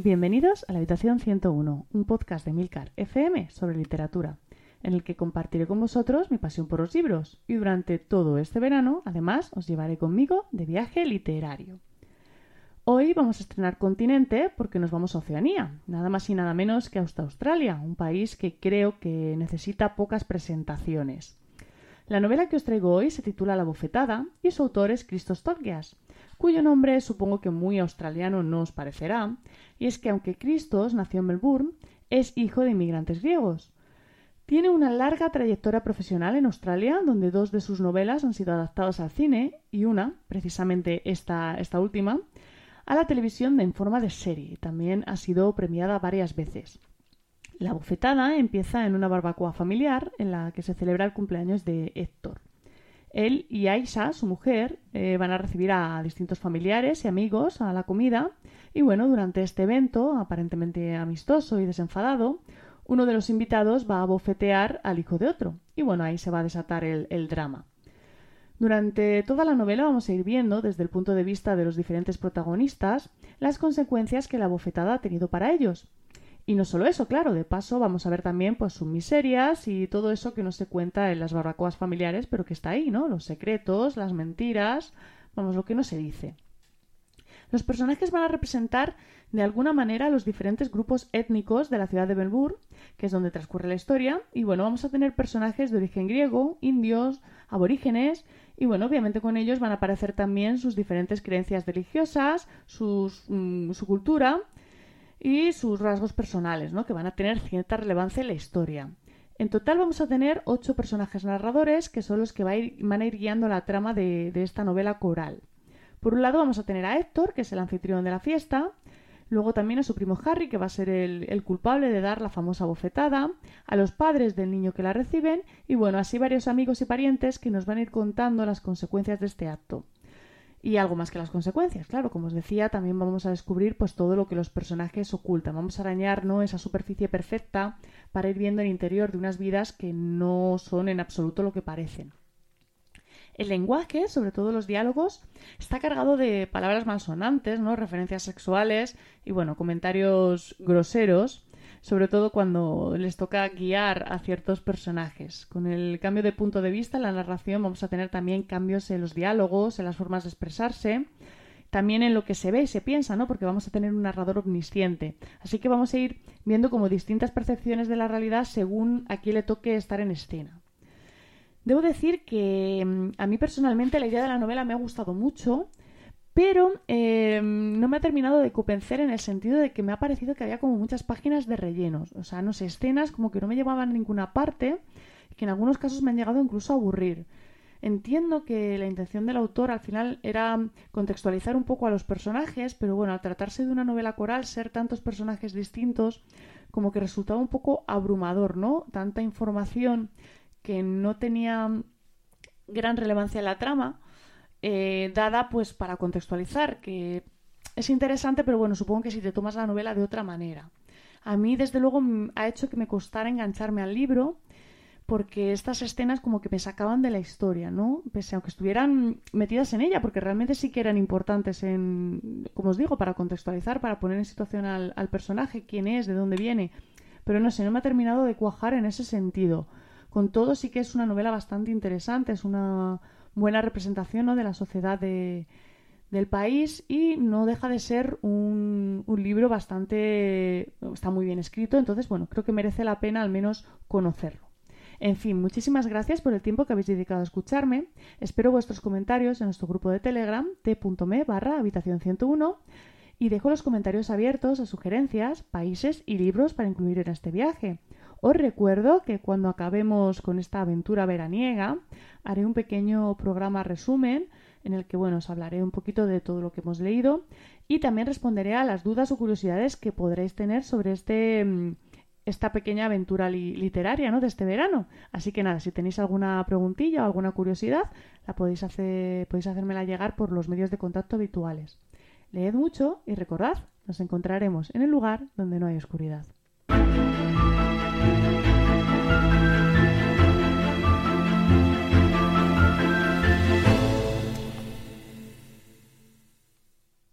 Bienvenidos a la Habitación 101, un podcast de Milcar FM sobre literatura, en el que compartiré con vosotros mi pasión por los libros y durante todo este verano, además, os llevaré conmigo de viaje literario. Hoy vamos a estrenar continente porque nos vamos a Oceanía, nada más y nada menos que hasta Australia, un país que creo que necesita pocas presentaciones. La novela que os traigo hoy se titula La bofetada y su autor es Christos Torgias, cuyo nombre supongo que muy australiano no os parecerá, y es que aunque Christos nació en Melbourne, es hijo de inmigrantes griegos. Tiene una larga trayectoria profesional en Australia, donde dos de sus novelas han sido adaptadas al cine y una, precisamente esta, esta última, a la televisión en forma de serie. También ha sido premiada varias veces. La bofetada empieza en una barbacoa familiar en la que se celebra el cumpleaños de Héctor. Él y Aisha, su mujer, eh, van a recibir a distintos familiares y amigos a la comida y bueno, durante este evento, aparentemente amistoso y desenfadado, uno de los invitados va a bofetear al hijo de otro y bueno, ahí se va a desatar el, el drama. Durante toda la novela vamos a ir viendo, desde el punto de vista de los diferentes protagonistas, las consecuencias que la bofetada ha tenido para ellos y no solo eso, claro, de paso vamos a ver también pues sus miserias y todo eso que no se cuenta en las barbacoas familiares, pero que está ahí, ¿no? Los secretos, las mentiras, vamos, lo que no se dice. Los personajes van a representar de alguna manera los diferentes grupos étnicos de la ciudad de Melbourne, que es donde transcurre la historia, y bueno, vamos a tener personajes de origen griego, indios, aborígenes, y bueno, obviamente con ellos van a aparecer también sus diferentes creencias religiosas, sus, mm, su cultura, y sus rasgos personales, ¿no? que van a tener cierta relevancia en la historia. En total vamos a tener ocho personajes narradores que son los que van a ir guiando la trama de, esta novela coral. Por un lado vamos a tener a Héctor, que es el anfitrión de la fiesta, luego también a su primo Harry, que va a ser el, el, culpable de dar la famosa bofetada, a los padres del niño que la reciben, y bueno, así varios amigos y parientes que nos van a ir contando las consecuencias de este acto y algo más que las consecuencias. Claro, como os decía, también vamos a descubrir pues todo lo que los personajes ocultan. Vamos a arañar ¿no? esa superficie perfecta para ir viendo el interior de unas vidas que no son en absoluto lo que parecen. El lenguaje, sobre todo los diálogos, está cargado de palabras malsonantes, ¿no? referencias sexuales y bueno, comentarios groseros sobre todo cuando les toca guiar a ciertos personajes. Con el cambio de punto de vista en la narración vamos a tener también cambios en los diálogos, en las formas de expresarse, también en lo que se ve y se piensa, ¿no? Porque vamos a tener un narrador omnisciente. Así que vamos a ir viendo como distintas percepciones de la realidad según a quién le toque estar en escena. Debo decir que mm, a mí personalmente la idea de la novela me ha gustado mucho pero eh, no me ha terminado de convencer en el sentido de que me ha parecido que había como muchas páginas de rellenos, o sea, no sé, escenas como que no me llevaban a ninguna parte, que en algunos casos me han llegado incluso a aburrir. Entiendo que la intención del autor al final era contextualizar un poco a los personajes, pero bueno, al tratarse de una novela coral, ser tantos personajes distintos, como que resultaba un poco abrumador, ¿no? Tanta información que no tenía gran relevancia en la trama eh, dada pues para contextualizar, que es interesante, pero bueno, supongo que si te tomas la novela de otra manera. A mí, desde luego, ha hecho que me costara engancharme al libro, porque estas escenas como que me sacaban de la historia, ¿no? Pese a que estuvieran metidas en ella, porque realmente sí que eran importantes en, como os digo, para contextualizar, para poner en situación al, al personaje, quién es, de dónde viene. Pero no sé, no me ha terminado de cuajar en ese sentido. Con todo sí que es una novela bastante interesante, es una, buena representación ¿no? de la sociedad de, del país y no deja de ser un, un, libro bastante... está muy bien escrito, entonces bueno, creo que merece la pena al menos conocerlo. En fin, muchísimas gracias por el tiempo que habéis dedicado a escucharme. Espero vuestros comentarios en nuestro grupo de Telegram t.me barra habitación 101 y dejo los comentarios abiertos a sugerencias, países y libros para incluir en este viaje. Os recuerdo que cuando acabemos con esta aventura veraniega haré un pequeño programa resumen en el que bueno, os hablaré un poquito de todo lo que hemos leído y también responderé a las dudas o curiosidades que podréis tener sobre este mm, esta pequeña aventura literaria ¿no? de este verano. Así que nada, si tenéis alguna preguntilla o alguna curiosidad, la podéis, hacer, podéis hacérmela llegar por los medios de contacto habituales. Leed mucho y recordad, nos encontraremos en el lugar donde no hay oscuridad.